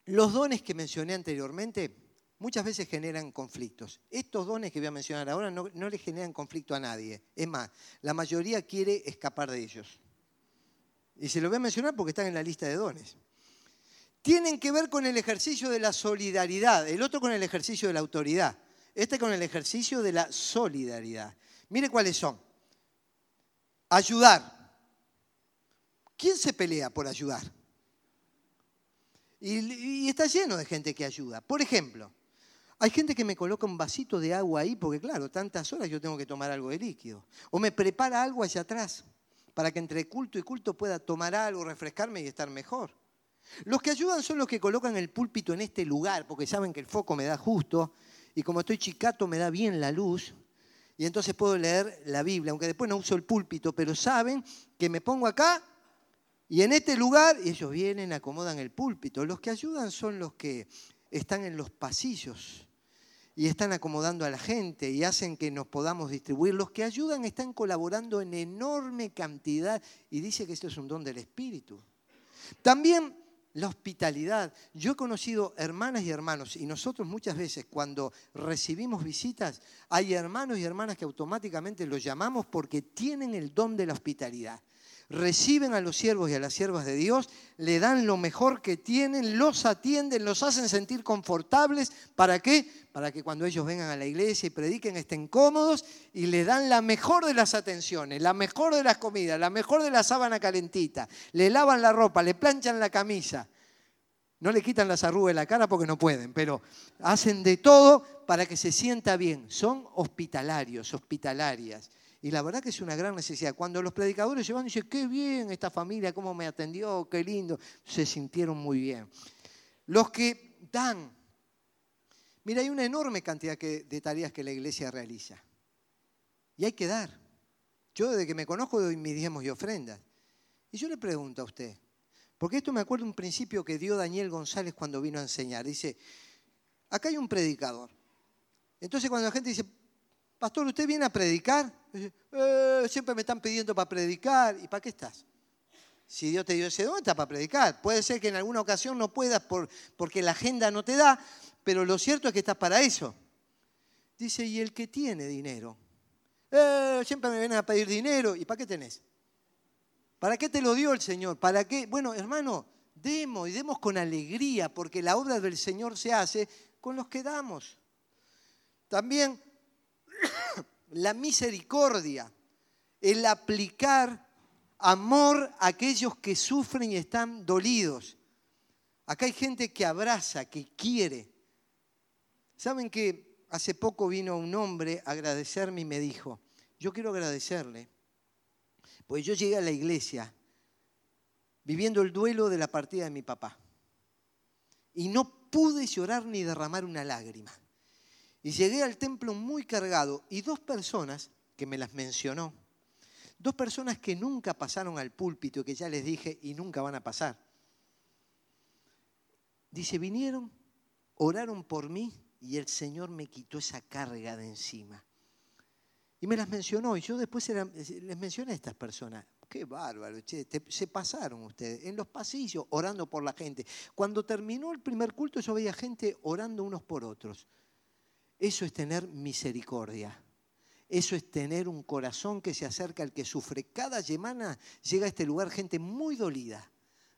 los dones que mencioné anteriormente muchas veces generan conflictos. Estos dones que voy a mencionar ahora no, le generan conflicto a nadie. Es más, la mayoría quiere escapar de ellos. Y se lo voy a mencionar porque están en la lista de dones. Tienen que ver con el ejercicio de la solidaridad, el otro con el ejercicio de la autoridad, este con el ejercicio de la solidaridad. Mire cuáles son. Ayudar. ¿Quién se pelea por ayudar? y, está lleno de gente que ayuda. Por ejemplo, hay gente que me coloca un vasito de agua ahí porque, claro, tantas horas yo tengo que tomar algo de líquido. O me prepara algo allá atrás para que entre culto y culto pueda tomar algo, refrescarme y estar mejor. Los que ayudan son los que colocan el púlpito en este lugar porque saben que el foco me da justo y como estoy chicato me da bien la luz y entonces puedo leer la Biblia, aunque después no uso el púlpito, pero saben que me pongo acá y en este lugar y ellos vienen, acomodan el púlpito. Los que ayudan son los que están en los pasillos y están acomodando a la gente y hacen que nos podamos distribuir. Los que ayudan están colaborando en enorme cantidad y dice que esto es un don del Espíritu. También la hospitalidad. Yo he conocido hermanas y hermanos y nosotros muchas veces cuando recibimos visitas hay hermanos y hermanas que automáticamente los llamamos porque tienen el don de la hospitalidad reciben a los siervos y a las siervas de Dios, le dan lo mejor que tienen, los atienden, los hacen sentir confortables. ¿Para qué? Para que cuando ellos vengan a la iglesia y prediquen estén cómodos y le dan la mejor de las atenciones, la mejor de las comidas, la mejor de la sábana calentita, le lavan la ropa, le planchan la camisa. No le quitan las arrugas de la cara porque no pueden, pero hacen de todo para que se sienta bien. Son hospitalarios, hospitalarias. Y la verdad que es una gran necesidad. Cuando los predicadores llevan y dicen, qué bien esta familia, cómo me atendió, qué lindo, se sintieron muy bien. Los que dan, mira, hay una enorme cantidad de tareas que la iglesia realiza. Y hay que dar. Yo desde que me conozco doy mis diezmos y ofrendas. Y yo le pregunto a usted, porque esto me acuerdo un principio que dio Daniel González cuando vino a enseñar. Dice, acá hay un predicador. Entonces cuando la gente dice, pastor, ¿usted viene a predicar? Eh, siempre me están pidiendo para predicar. ¿Y para qué estás? Si Dios te dio ese don, está para predicar. Puede ser que en alguna ocasión no puedas por, porque la agenda no te da, pero lo cierto es que estás para eso. Dice, y el que tiene dinero, Eh, siempre me vienen a pedir dinero. ¿Y para qué tenés? ¿Para qué te lo dio el Señor? ¿Para qué? Bueno, hermano, demos y demos con alegría, porque la obra del Señor se hace con los que damos. También la misericordia, el aplicar amor a aquellos que sufren y están dolidos. Acá hay gente que abraza, que quiere. ¿Saben que hace poco vino un hombre a agradecerme y me dijo, yo quiero agradecerle, pues yo llegué a la iglesia viviendo el duelo de la partida de mi papá y no pude llorar ni derramar una lágrima. Y llegué al templo muy cargado y dos personas, que me las mencionó, dos personas que nunca pasaron al púlpito, que ya les dije y nunca van a pasar. Dice, vinieron, oraron por mí y el Señor me quitó esa carga de encima. Y me las mencionó y yo después les mencioné a estas personas. Qué bárbaro, se pasaron ustedes en los pasillos orando por la gente. Cuando terminó el primer culto yo veía gente orando unos por otros. Eso es tener misericordia. Eso es tener un corazón que se acerca al que sufre. Cada semana llega a este lugar gente muy dolida,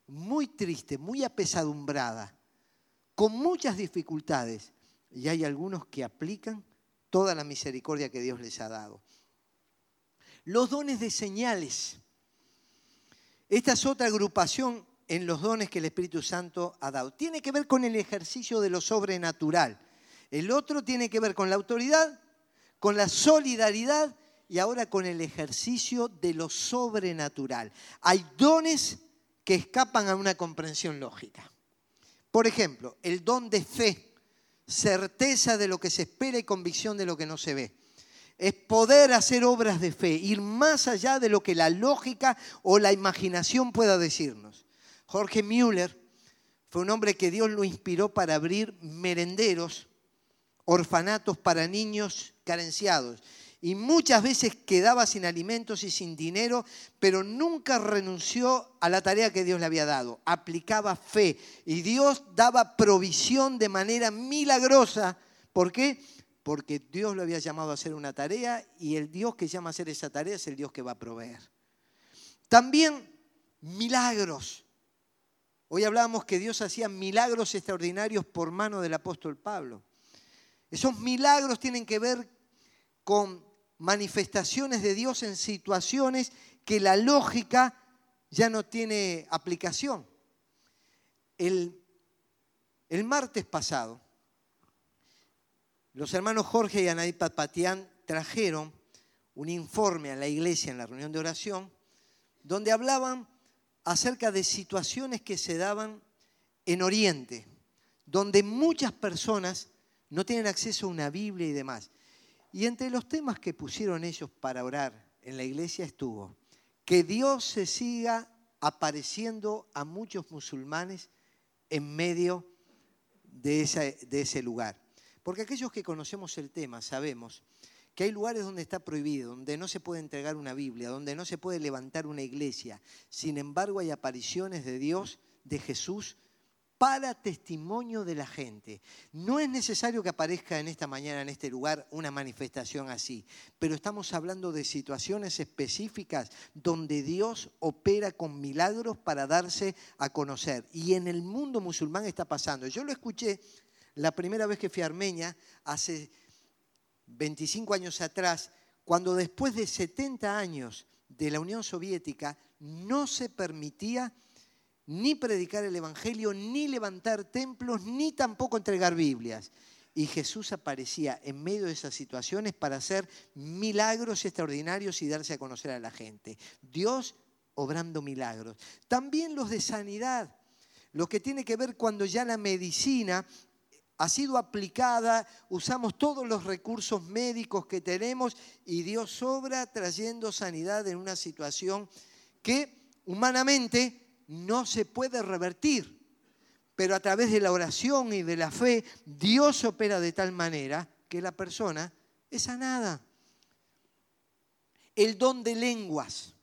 muy triste, muy apesadumbrada, con muchas dificultades. Y hay algunos que aplican toda la misericordia que Dios les ha dado. Los dones de señales. Esta es otra agrupación en los dones que el Espíritu Santo ha dado. Tiene que ver con el ejercicio de lo sobrenatural. El otro tiene que ver con la autoridad, con la solidaridad y ahora con el ejercicio de lo sobrenatural. Hay dones que escapan a una comprensión lógica. Por ejemplo, el don de fe, certeza de lo que se espera y convicción de lo que no se ve. Es poder hacer obras de fe, ir más allá de lo que la lógica o la imaginación pueda decirnos. Jorge Müller fue un hombre que Dios lo inspiró para abrir merenderos orfanatos para niños carenciados. Y muchas veces quedaba sin alimentos y sin dinero, pero nunca renunció a la tarea que Dios le había dado. Aplicaba fe y Dios daba provisión de manera milagrosa. ¿Por qué? Porque Dios lo había llamado a hacer una tarea y el Dios que llama a hacer esa tarea es el Dios que va a proveer. También milagros. Hoy hablábamos que Dios hacía milagros extraordinarios por mano del apóstol Pablo. Esos milagros tienen que ver con manifestaciones de Dios en situaciones que la lógica ya no tiene aplicación. El, martes pasado, los hermanos Jorge y Anaí Patián trajeron un informe a la iglesia en la reunión de oración donde hablaban acerca de situaciones que se daban en Oriente, donde muchas personas no tienen acceso a una Biblia y demás. Y entre los temas que pusieron ellos para orar en la iglesia estuvo que Dios se siga apareciendo a muchos musulmanes en medio de, de ese lugar. Porque aquellos que conocemos el tema sabemos que hay lugares donde está prohibido, donde no se puede entregar una Biblia, donde no se puede levantar una iglesia. Sin embargo, hay apariciones de Dios, de Jesús, para testimonio de la gente. No es necesario que aparezca en esta mañana, en este lugar, una manifestación así, pero estamos hablando de situaciones específicas donde Dios opera con milagros para darse a conocer. Y en el mundo musulmán está pasando. Yo lo escuché la primera vez que fui a Armenia, hace 25 años atrás, cuando después de 70 años de la Unión Soviética no se permitía ni predicar el Evangelio, ni levantar templos, ni tampoco entregar Biblias. Y Jesús aparecía en medio de esas situaciones para hacer milagros extraordinarios y darse a conocer a la gente. Dios obrando milagros. También los de sanidad, lo que tiene que ver cuando ya la medicina ha sido aplicada, usamos todos los recursos médicos que tenemos y Dios obra trayendo sanidad en una situación que humanamente no se puede revertir. Pero a través de la oración y de la fe, Dios opera de tal manera que la persona es sanada. El don de lenguas.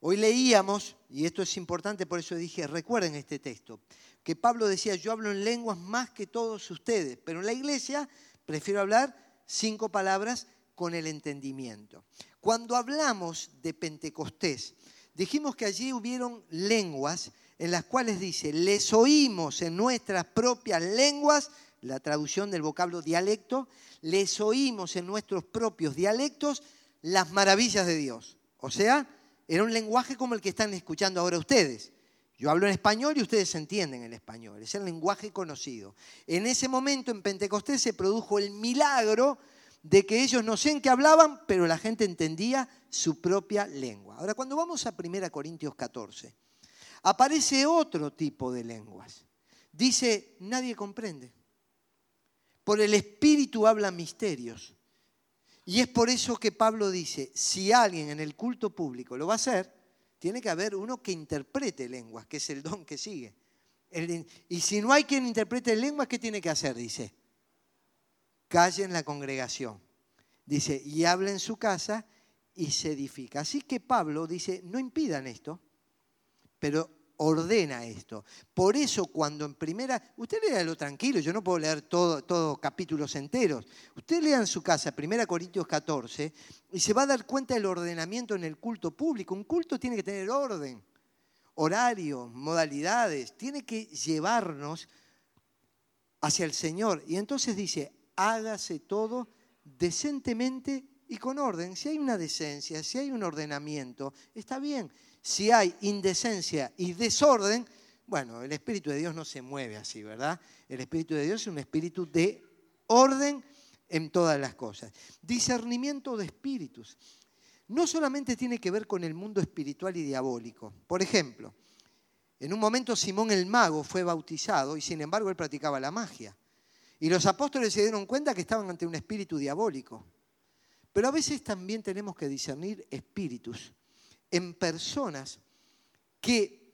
Hoy leíamos, y esto es importante, por eso dije, recuerden este texto, que Pablo decía, yo hablo en lenguas más que todos ustedes, pero en la iglesia prefiero hablar cinco palabras con el entendimiento. Cuando hablamos de Pentecostés, dijimos que allí hubieron lenguas en las cuales dice, les oímos en nuestras propias lenguas, la traducción del vocablo dialecto, les oímos en nuestros propios dialectos las maravillas de Dios. O sea, era un lenguaje como el que están escuchando ahora ustedes. Yo hablo en español y ustedes entienden el español, es el lenguaje conocido. En ese momento en Pentecostés se produjo el milagro de que ellos no sé en qué hablaban, pero la gente entendía su propia lengua. Ahora, cuando vamos a 1 Corintios 14, aparece otro tipo de lenguas. Dice, nadie comprende. Por el Espíritu habla misterios. Y es por eso que Pablo dice, si alguien en el culto público lo va a hacer, tiene que haber uno que interprete lenguas, que es el don que sigue. y si no hay quien interprete lenguas, ¿qué tiene que hacer? Dice, calle en la congregación. Dice, y habla en su casa y se edifica. Así que Pablo dice, no impidan esto, pero ordena esto. Por eso cuando en primera, usted léalo tranquilo, yo no puedo leer todos todo capítulos enteros. Usted lea en su casa 1 Corintios 14 y se va a dar cuenta del ordenamiento en el culto público. Un culto tiene que tener orden, horario, modalidades, tiene que llevarnos hacia el Señor. Y entonces dice, hágase todo decentemente y con orden. Si hay una decencia, si hay un ordenamiento, está bien. Si hay indecencia y desorden, bueno, el Espíritu de Dios no se mueve así, ¿verdad? El Espíritu de Dios es un espíritu de orden en todas las cosas. Discernimiento de espíritus. No solamente tiene que ver con el mundo espiritual y diabólico. Por ejemplo, en un momento Simón el mago fue bautizado y sin embargo él practicaba la magia. Y los apóstoles se dieron cuenta que estaban ante un espíritu diabólico. Pero a veces también tenemos que discernir espíritus en personas que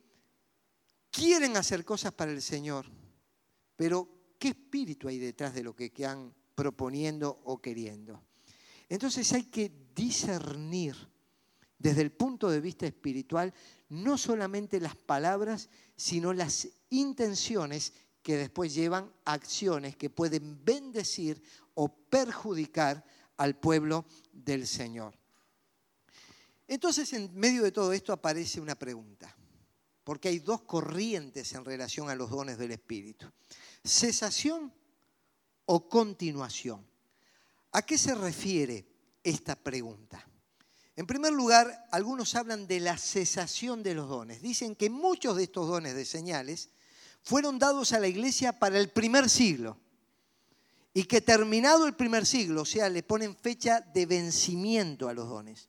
quieren hacer cosas para el Señor, pero ¿qué espíritu hay detrás de lo que quedan proponiendo o queriendo? Entonces hay que discernir desde el punto de vista espiritual no solamente las palabras, sino las intenciones que después llevan acciones que pueden bendecir o perjudicar al pueblo del Señor. Entonces, en medio de todo esto aparece una pregunta, porque hay dos corrientes en relación a los dones del Espíritu. Cesación o continuación. ¿A qué se refiere esta pregunta? En primer lugar, algunos hablan de la cesación de los dones. Dicen que muchos de estos dones de señales fueron dados a la iglesia para el primer siglo. Y que terminado el primer siglo, o sea, le ponen fecha de vencimiento a los dones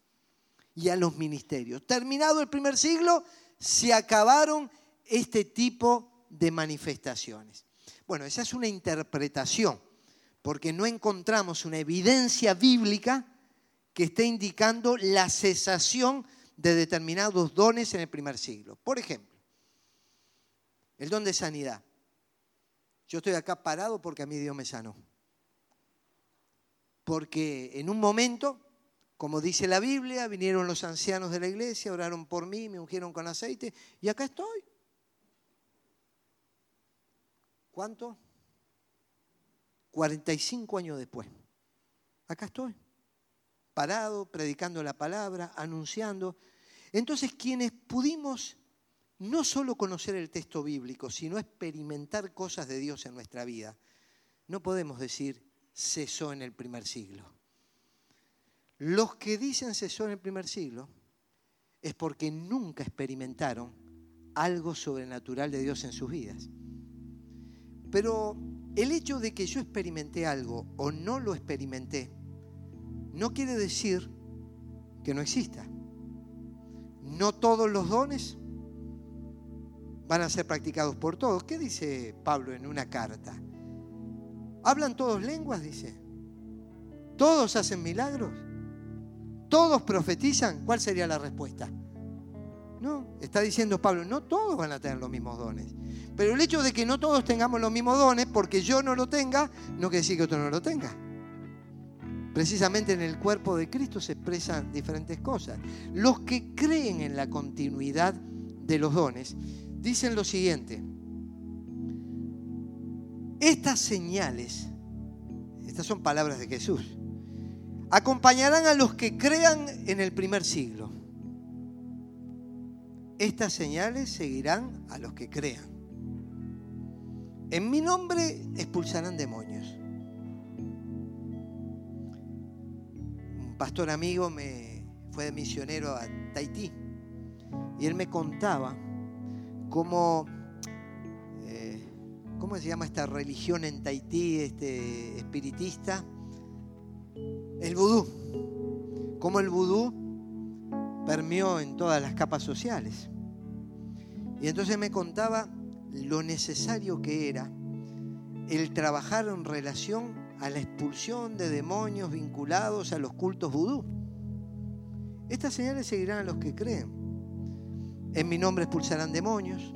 y a los ministerios. Terminado el primer siglo, se acabaron este tipo de manifestaciones. Bueno, esa es una interpretación, porque no encontramos una evidencia bíblica que esté indicando la cesación de determinados dones en el primer siglo. Por ejemplo, el don de sanidad. Yo estoy acá parado porque a mí Dios me sanó. Porque en un momento, como dice la Biblia, vinieron los ancianos de la iglesia, oraron por mí, me ungieron con aceite y acá estoy. ¿Cuánto? 45 años después. Acá estoy, parado, predicando la palabra, anunciando. Entonces, quienes pudimos no solo conocer el texto bíblico, sino experimentar cosas de Dios en nuestra vida. No podemos decir cesó en el primer siglo. Los que dicen cesó en el primer siglo es porque nunca experimentaron algo sobrenatural de Dios en sus vidas. Pero el hecho de que yo experimenté algo o no lo experimenté, no quiere decir que no exista. No todos los dones van a ser practicados por todos. ¿Qué dice Pablo en una carta? ¿Hablan todos lenguas? Dice. ¿Todos hacen milagros? ¿Todos profetizan? ¿Cuál sería la respuesta? No, está diciendo Pablo, no todos van a tener los mismos dones. Pero el hecho de que no todos tengamos los mismos dones, porque yo no lo tenga, no quiere decir que otro no lo tenga. Precisamente en el cuerpo de Cristo se expresan diferentes cosas. Los que creen en la continuidad de los dones dicen lo siguiente. Estas señales, estas son palabras de Jesús, acompañarán a los que crean en el primer siglo. Estas señales seguirán a los que crean. En mi nombre expulsarán demonios. Un pastor amigo me fue de misionero a Tahití y él me contaba cómo, eh, ¿cómo se llama esta religión en Tahití, este espiritista? El vudú. Cómo el vudú permeó en todas las capas sociales. Y entonces me contaba lo necesario que era el trabajar en relación a la expulsión de demonios vinculados a los cultos vudú. Estas señales seguirán a los que creen. En mi nombre expulsarán demonios,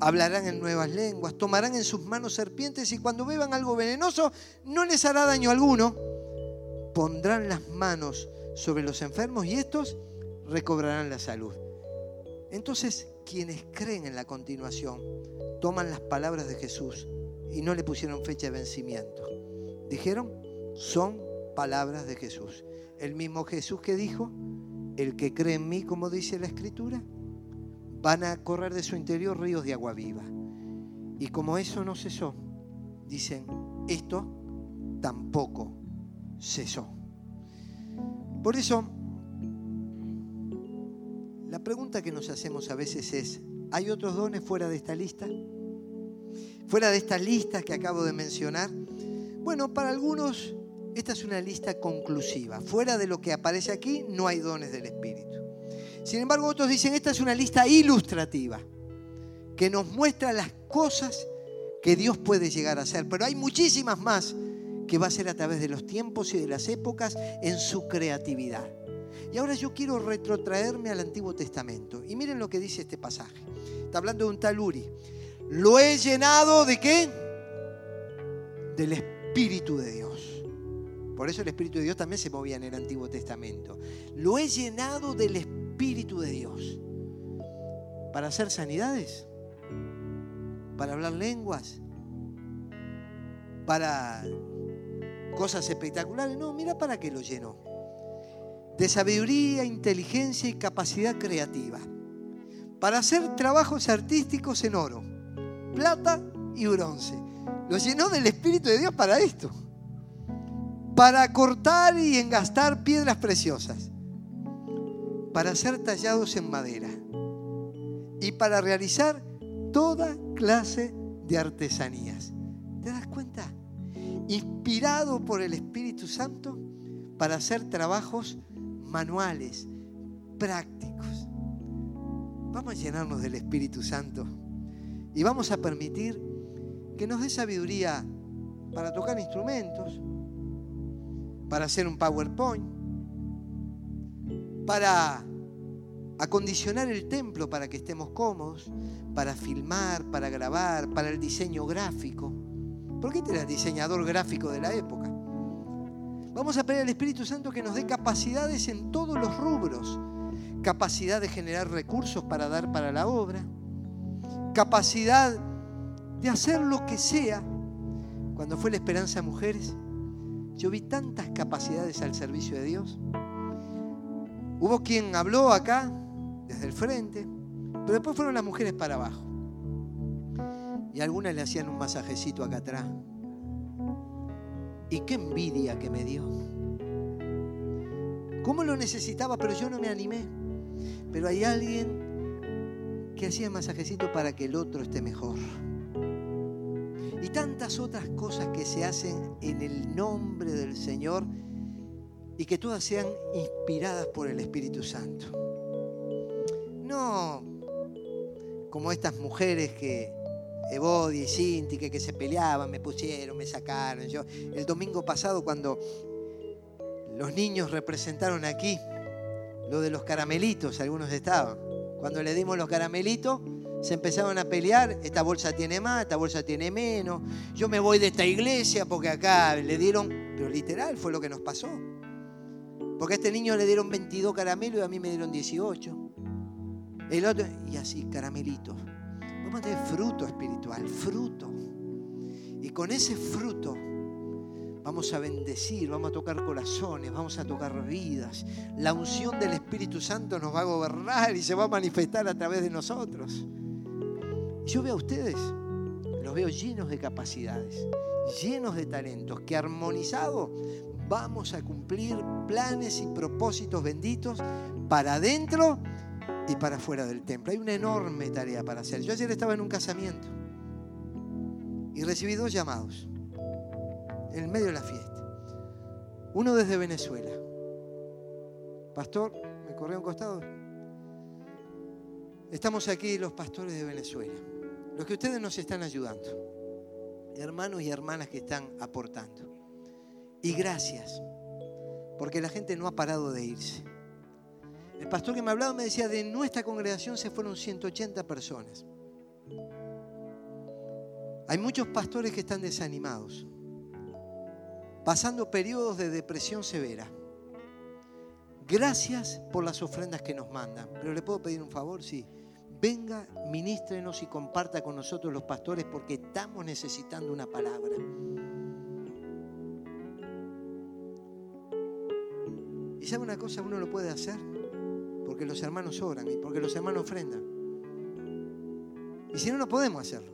hablarán en nuevas lenguas, tomarán en sus manos serpientes y cuando beban algo venenoso no les hará daño alguno. Pondrán las manos sobre los enfermos y estos recobrarán la salud. Entonces, quienes creen en la continuación toman las palabras de Jesús y no le pusieron fecha de vencimiento. Dijeron, son palabras de Jesús. El mismo Jesús que dijo, el que cree en mí, como dice la Escritura, van a correr de su interior ríos de agua viva. Y como eso no cesó, dicen, esto tampoco cesó. Por eso, la pregunta que nos hacemos a veces es, ¿hay otros dones fuera de esta lista? fuera de estas listas que acabo de mencionar? Bueno, para algunos esta es una lista conclusiva. Fuera de lo que aparece aquí no hay dones del Espíritu. Sin embargo, otros dicen, esta es una lista ilustrativa, que nos muestra las cosas que Dios puede llegar a hacer. Pero hay muchísimas más que va a ser a través de los tiempos y de las épocas en su creatividad. Y ahora yo quiero retrotraerme al Antiguo Testamento. Y miren lo que dice este pasaje. Está hablando de un tal Uri. Lo he llenado de qué? Del Espíritu de Dios. Por eso el Espíritu de Dios también se movía en el Antiguo Testamento. Lo he llenado del Espíritu de Dios. ¿Para hacer sanidades? ¿Para hablar lenguas? ¿Para cosas espectaculares? No, mira para qué lo llenó. De sabiduría, inteligencia y capacidad creativa. Para hacer trabajos artísticos en oro plata y bronce. Lo llenó del Espíritu de Dios para esto. Para cortar y engastar piedras preciosas. Para ser tallados en madera. Y para realizar toda clase de artesanías. ¿Te das cuenta? Inspirado por el Espíritu Santo para hacer trabajos manuales, prácticos. Vamos a llenarnos del Espíritu Santo y vamos a permitir que nos dé sabiduría para tocar instrumentos, para hacer un PowerPoint, para acondicionar el templo para que estemos cómodos, para filmar, para grabar, para el diseño gráfico. Porque este era diseñador gráfico de la época. Vamos a pedir al Espíritu Santo que nos dé capacidades en todos los rubros. Capacidad de generar recursos para dar para la obra, capacidad de hacer lo que sea. Cuando fue la Esperanza Mujeres, yo vi tantas capacidades al servicio de Dios. Hubo quien habló acá, desde el frente, pero después fueron las mujeres para abajo. Y algunas le hacían un masajecito acá atrás. Y qué envidia que me dio. ¿Cómo lo necesitaba? Pero yo no me animé. Pero hay alguien que hacía masajecito para que el otro esté mejor. Y tantas otras cosas que se hacen en el nombre del Señor y que todas sean inspiradas por el Espíritu Santo. No como estas mujeres que, Evodi y Cinti, que, que se peleaban, me pusieron, me sacaron. Yo, el domingo pasado cuando los niños representaron aquí lo de los caramelitos, algunos estaban. Cuando le dimos los caramelitos, se empezaron a pelear, esta bolsa tiene más, esta bolsa tiene menos, yo me voy de esta iglesia porque acá le dieron, pero literal fue lo que nos pasó. Porque a este niño le dieron 22 caramelos y a mí me dieron 18. El otro, y así, caramelitos. Vamos a tener fruto espiritual, fruto. Y con ese fruto Vamos a bendecir, vamos a tocar corazones, vamos a tocar vidas. La unción del Espíritu Santo nos va a gobernar y se va a manifestar a través de nosotros. Yo veo a ustedes, los veo llenos de capacidades, llenos de talentos, que armonizados vamos a cumplir planes y propósitos benditos para adentro y para afuera del templo. Hay una enorme tarea para hacer. Yo ayer estaba en un casamiento y recibí dos llamados en el medio de la fiesta. Uno desde Venezuela. Pastor, me corrió un costado. Estamos aquí los pastores de Venezuela, los que ustedes nos están ayudando, hermanos y hermanas que están aportando. Y gracias, porque la gente no ha parado de irse. El pastor que me hablaba me decía, de nuestra congregación se fueron 180 personas. Hay muchos pastores que están desanimados, pasando periodos de depresión severa. Gracias por las ofrendas que nos mandan. Pero le puedo pedir un favor, sí. Venga, ministrenos y comparta con nosotros los pastores porque estamos necesitando una palabra. Sabe una cosa? Uno lo puede hacer porque los hermanos oran y porque los hermanos ofrendan. Y si no, no podemos hacerlo.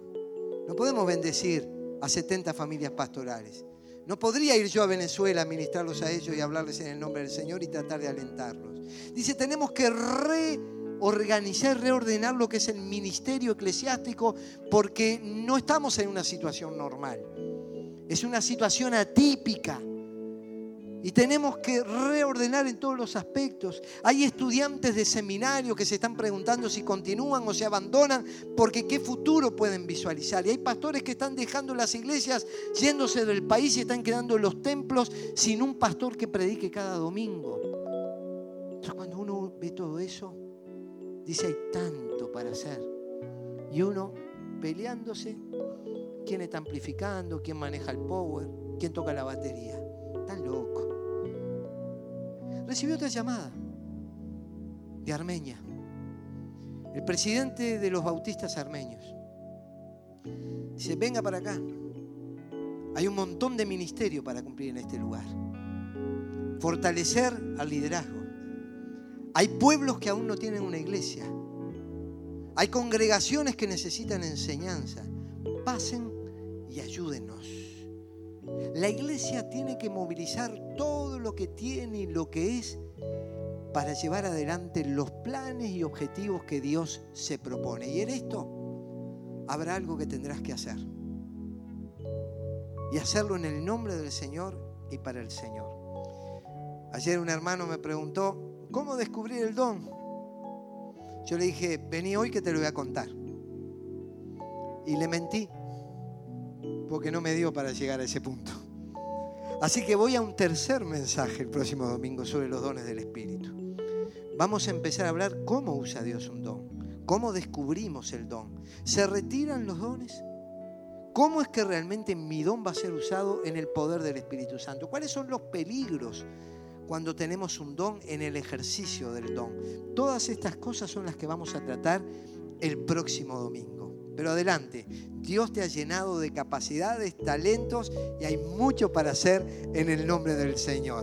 No podemos bendecir a 70 familias pastorales. No podría ir yo a Venezuela a ministrarlos a ellos y hablarles en el nombre del Señor y tratar de alentarlos. Dice, tenemos que reorganizar, reordenar lo que es el ministerio eclesiástico porque no estamos en una situación normal. Es una situación atípica. Y tenemos que reordenar en todos los aspectos. Hay estudiantes de seminario que se están preguntando si continúan o se abandonan porque qué futuro pueden visualizar. Y hay pastores que están dejando las iglesias yéndose del país y están quedando en los templos sin un pastor que predique cada domingo. Entonces cuando uno ve todo eso, dice hay tanto para hacer. Y uno peleándose, quién está amplificando, quién maneja el power, quién toca la batería. Tan loco recibió otra llamada de Armenia, el presidente de los bautistas armenios. Dice, venga para acá. Hay un montón de ministerio para cumplir en este lugar. Fortalecer al liderazgo. Hay pueblos que aún no tienen una iglesia. Hay congregaciones que necesitan enseñanza. Pasen y ayúdenos. La iglesia tiene que movilizar todo lo que tiene y lo que es para llevar adelante los planes y objetivos que Dios se propone. Y en esto habrá algo que tendrás que hacer. Y hacerlo en el nombre del Señor y para el Señor. Ayer un hermano me preguntó, ¿cómo descubrir el don? Yo le dije, vení hoy que te lo voy a contar. Y le mentí porque no me dio para llegar a ese punto. Así que voy a un tercer mensaje el próximo domingo sobre los dones del Espíritu. Vamos a empezar a hablar cómo usa Dios un don, cómo descubrimos el don. ¿Se retiran los dones? ¿Cómo es que realmente mi don va a ser usado en el poder del Espíritu Santo? ¿Cuáles son los peligros cuando tenemos un don en el ejercicio del don? Todas estas cosas son las que vamos a tratar el próximo domingo. Pero adelante, Dios te ha llenado de capacidades, talentos y hay mucho para hacer en el nombre del Señor.